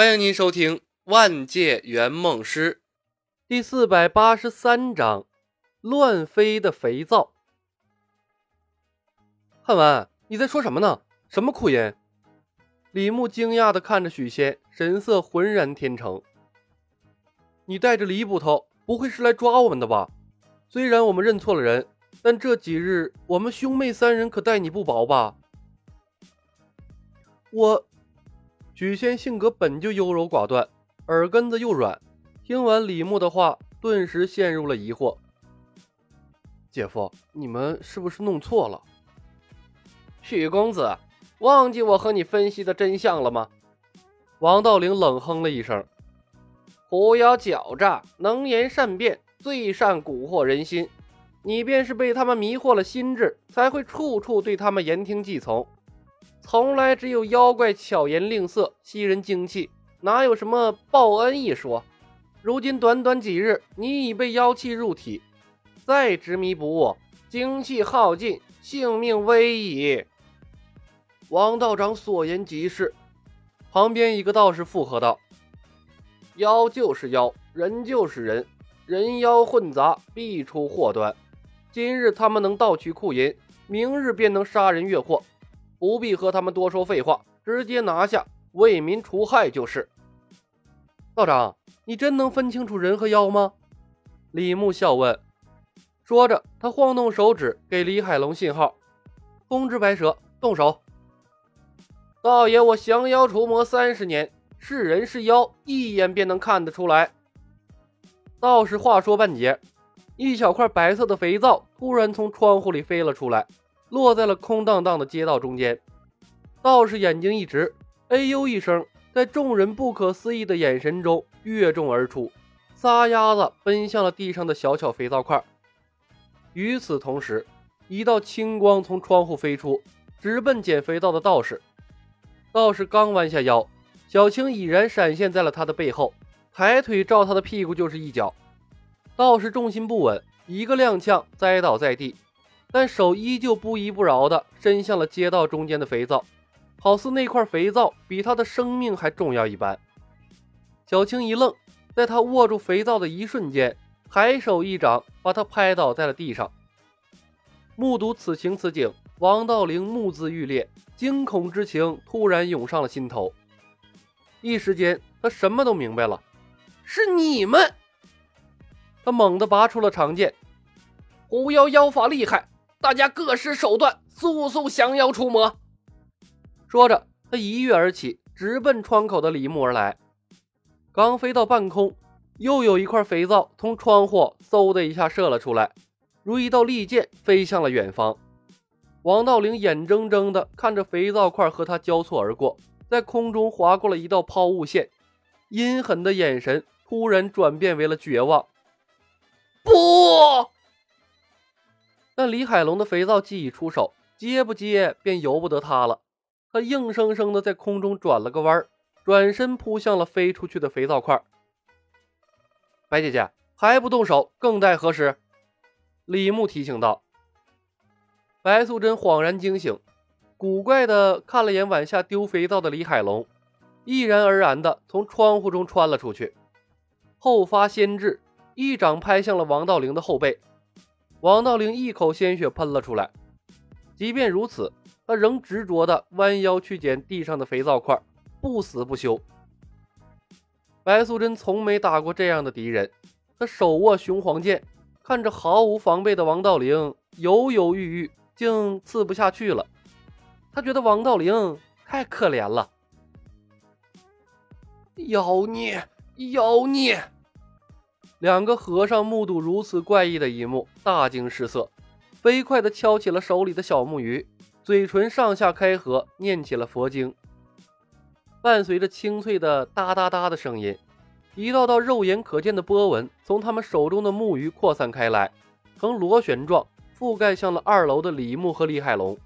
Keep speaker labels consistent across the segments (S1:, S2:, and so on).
S1: 欢迎您收听《万界圆梦师》
S2: 第四百八十三章：乱飞的肥皂。汉文，你在说什么呢？什么哭音？李牧惊讶的看着许仙，神色浑然天成。你带着李捕头，不会是来抓我们的吧？虽然我们认错了人，但这几日我们兄妹三人可待你不薄吧？我。许仙性格本就优柔寡断，耳根子又软，听完李牧的话，顿时陷入了疑惑。姐夫，你们是不是弄错了？
S3: 许公子，忘记我和你分析的真相了吗？
S2: 王道陵冷哼了一声：“
S3: 狐妖狡诈，能言善辩，最善蛊惑人心。你便是被他们迷惑了心智，才会处处对他们言听计从。”从来只有妖怪巧言令色，吸人精气，哪有什么报恩一说？如今短短几日，你已被妖气入体，再执迷不悟，精气耗尽，性命危矣。
S2: 王道长所言极是。旁边一个道士附和道：“
S3: 妖就是妖，人就是人，人妖混杂，必出祸端。今日他们能盗取库银，明日便能杀人越货。”不必和他们多说废话，直接拿下，为民除害就是。
S2: 道长，你真能分清楚人和妖吗？李牧笑问。说着，他晃动手指，给李海龙信号：“通知白蛇动手。”
S3: 道爷，我降妖除魔三十年，是人是妖，一眼便能看得出来。
S2: 道士话说半截，一小块白色的肥皂突然从窗户里飞了出来。落在了空荡荡的街道中间，道士眼睛一直，哎呦一声，在众人不可思议的眼神中跃众而出，撒丫子奔向了地上的小巧肥皂块。与此同时，一道青光从窗户飞出，直奔捡肥皂的道士。道士刚弯下腰，小青已然闪现在了他的背后，抬腿照他的屁股就是一脚。道士重心不稳，一个踉跄，栽倒在地。但手依旧不依不饶地伸向了街道中间的肥皂，好似那块肥皂比他的生命还重要一般。小青一愣，在他握住肥皂的一瞬间，抬手一掌把他拍倒在了地上。目睹此情此景，王道陵目眦欲裂，惊恐之情突然涌上了心头。一时间，他什么都明白了：
S3: 是你们！
S2: 他猛地拔出了长剑，
S3: 狐妖妖法厉害。大家各施手段，速速降妖除魔。
S2: 说着，他一跃而起，直奔窗口的李牧而来。刚飞到半空，又有一块肥皂从窗户嗖的一下射了出来，如一道利箭飞向了远方。王道陵眼睁睁地看着肥皂块和他交错而过，在空中划过了一道抛物线，阴狠的眼神突然转变为了绝望。
S3: 不！
S2: 但李海龙的肥皂既已出手，接不接便由不得他了。他硬生生的在空中转了个弯，转身扑向了飞出去的肥皂块。白姐姐还不动手，更待何时？李牧提醒道。白素贞恍然惊醒，古怪的看了眼碗下丢肥皂的李海龙，毅然而然的从窗户中穿了出去，后发先至，一掌拍向了王道陵的后背。王道陵一口鲜血喷了出来，即便如此，他仍执着地弯腰去捡地上的肥皂块，不死不休。白素贞从没打过这样的敌人，她手握雄黄剑，看着毫无防备的王道陵，犹犹豫豫，竟刺不下去了。他觉得王道陵太可怜了。
S3: 妖孽，妖孽！
S2: 两个和尚目睹如此怪异的一幕，大惊失色，飞快地敲起了手里的小木鱼，嘴唇上下开合，念起了佛经。伴随着清脆的哒哒哒的声音，一道道肉眼可见的波纹从他们手中的木鱼扩散开来，呈螺旋状覆盖向了二楼的李牧和李海龙。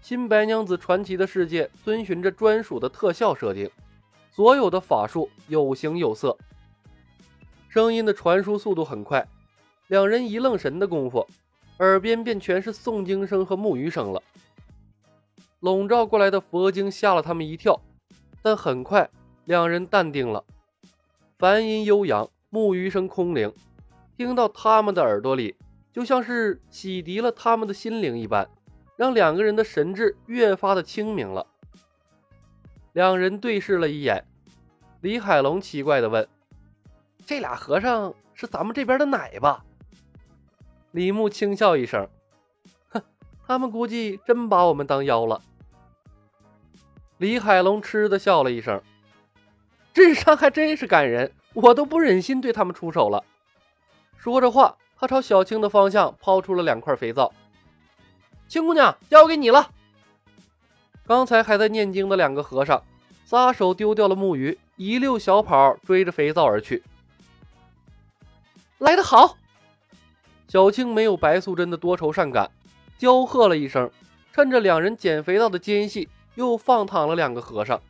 S2: 新白娘子传奇的世界遵循着专属的特效设定，所有的法术有形有色。声音的传输速度很快，两人一愣神的功夫，耳边便全是诵经声和木鱼声了。笼罩过来的佛经吓了他们一跳，但很快两人淡定了。梵音悠扬，木鱼声空灵，听到他们的耳朵里，就像是洗涤了他们的心灵一般，让两个人的神智越发的清明了。两人对视了一眼，李海龙奇怪的问：“这俩和尚是咱们这边的奶吧？”李牧轻笑一声：“哼，他们估计真把我们当妖了。”李海龙嗤的笑了一声。智商还真是感人，我都不忍心对他们出手了。说着话，他朝小青的方向抛出了两块肥皂。青姑娘，交给你了。刚才还在念经的两个和尚，撒手丢掉了木鱼，一溜小跑追着肥皂而去。来得好！小青没有白素贞的多愁善感，娇喝了一声，趁着两人捡肥皂的间隙，又放躺了两个和尚。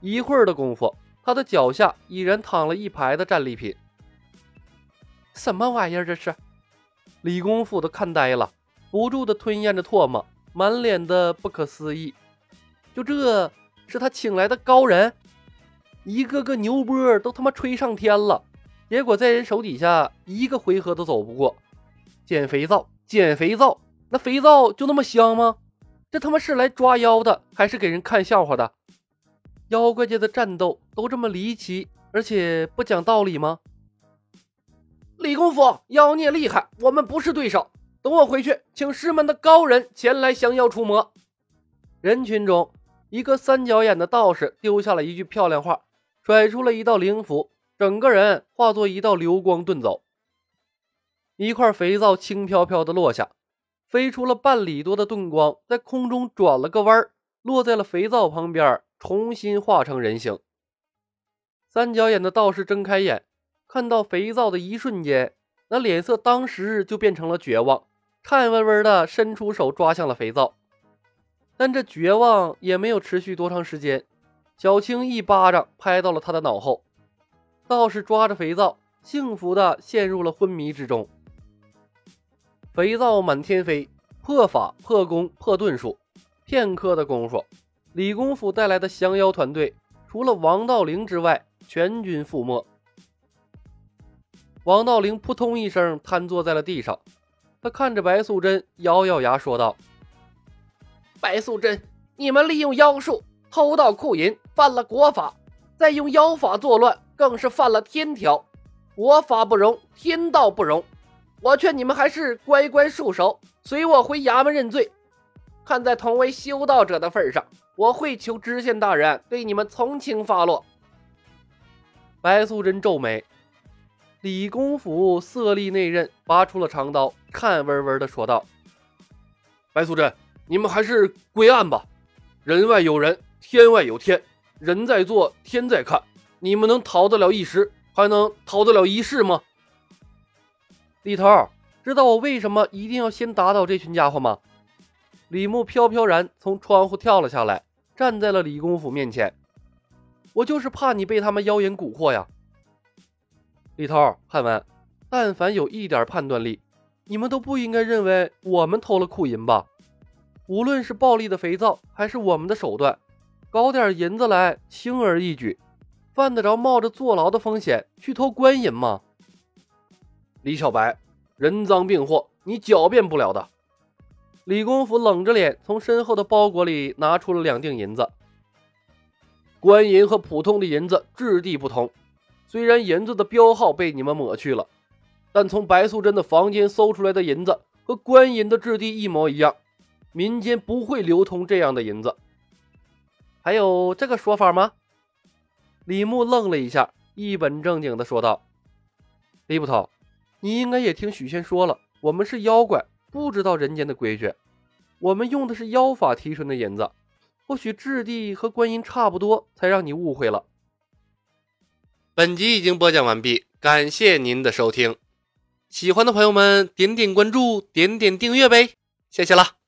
S2: 一会儿的功夫，他的脚下已然躺了一排的战利品。什么玩意儿？这是？李公甫都看呆了，不住的吞咽着唾沫，满脸的不可思议。就这是他请来的高人？一个个牛波都他妈吹上天了，结果在人手底下一个回合都走不过。捡肥皂，捡肥皂，那肥皂就那么香吗？这他妈是来抓妖的，还是给人看笑话的？妖怪界的战斗都这么离奇，而且不讲道理吗？李公甫，妖孽厉害，我们不是对手。等我回去，请师门的高人前来降妖除魔。人群中，一个三角眼的道士丢下了一句漂亮话，甩出了一道灵符，整个人化作一道流光遁走。一块肥皂轻飘飘的落下，飞出了半里多的遁光，在空中转了个弯落在了肥皂旁边。重新化成人形。三角眼的道士睁开眼，看到肥皂的一瞬间，那脸色当时就变成了绝望，颤巍巍的伸出手抓向了肥皂。但这绝望也没有持续多长时间，小青一巴掌拍到了他的脑后，道士抓着肥皂，幸福的陷入了昏迷之中。肥皂满天飞，破法破功破遁术，片刻的功夫。李公甫带来的降妖团队，除了王道灵之外，全军覆没。王道灵扑通一声瘫坐在了地上，他看着白素贞，咬咬牙说道：“白素贞，你们利用妖术偷盗库银，犯了国法；再用妖法作乱，更是犯了天条。国法不容，天道不容。我劝你们还是乖乖束手，随我回衙门认罪。看在同为修道者的份上。”我会求知县大人对你们从轻发落。白素贞皱眉，李公甫色厉内荏，拔出了长刀，看温温的说道：“白素贞，你们还是归案吧。人外有人，天外有天，人在做，天在看。你们能逃得了一时，还能逃得了一世吗？”李头，知道我为什么一定要先打倒这群家伙吗？李牧飘飘然从窗户跳了下来，站在了李公甫面前。我就是怕你被他们妖言蛊惑呀。李涛、汉文，但凡有一点判断力，你们都不应该认为我们偷了库银吧？无论是暴力的肥皂，还是我们的手段，搞点银子来轻而易举，犯得着冒着坐牢的风险去偷官银吗？李小白，人赃并获，你狡辩不了的。李公甫冷着脸，从身后的包裹里拿出了两锭银子。官银和普通的银子质地不同，虽然银子的标号被你们抹去了，但从白素贞的房间搜出来的银子和官银的质地一模一样，民间不会流通这样的银子。还有这个说法吗？李牧愣了一下，一本正经地说道：“李捕头，你应该也听许仙说了，我们是妖怪。”不知道人间的规矩，我们用的是妖法提纯的银子，或许质地和观音差不多，才让你误会了。
S1: 本集已经播讲完毕，感谢您的收听，喜欢的朋友们点点关注，点点订阅呗，谢谢了。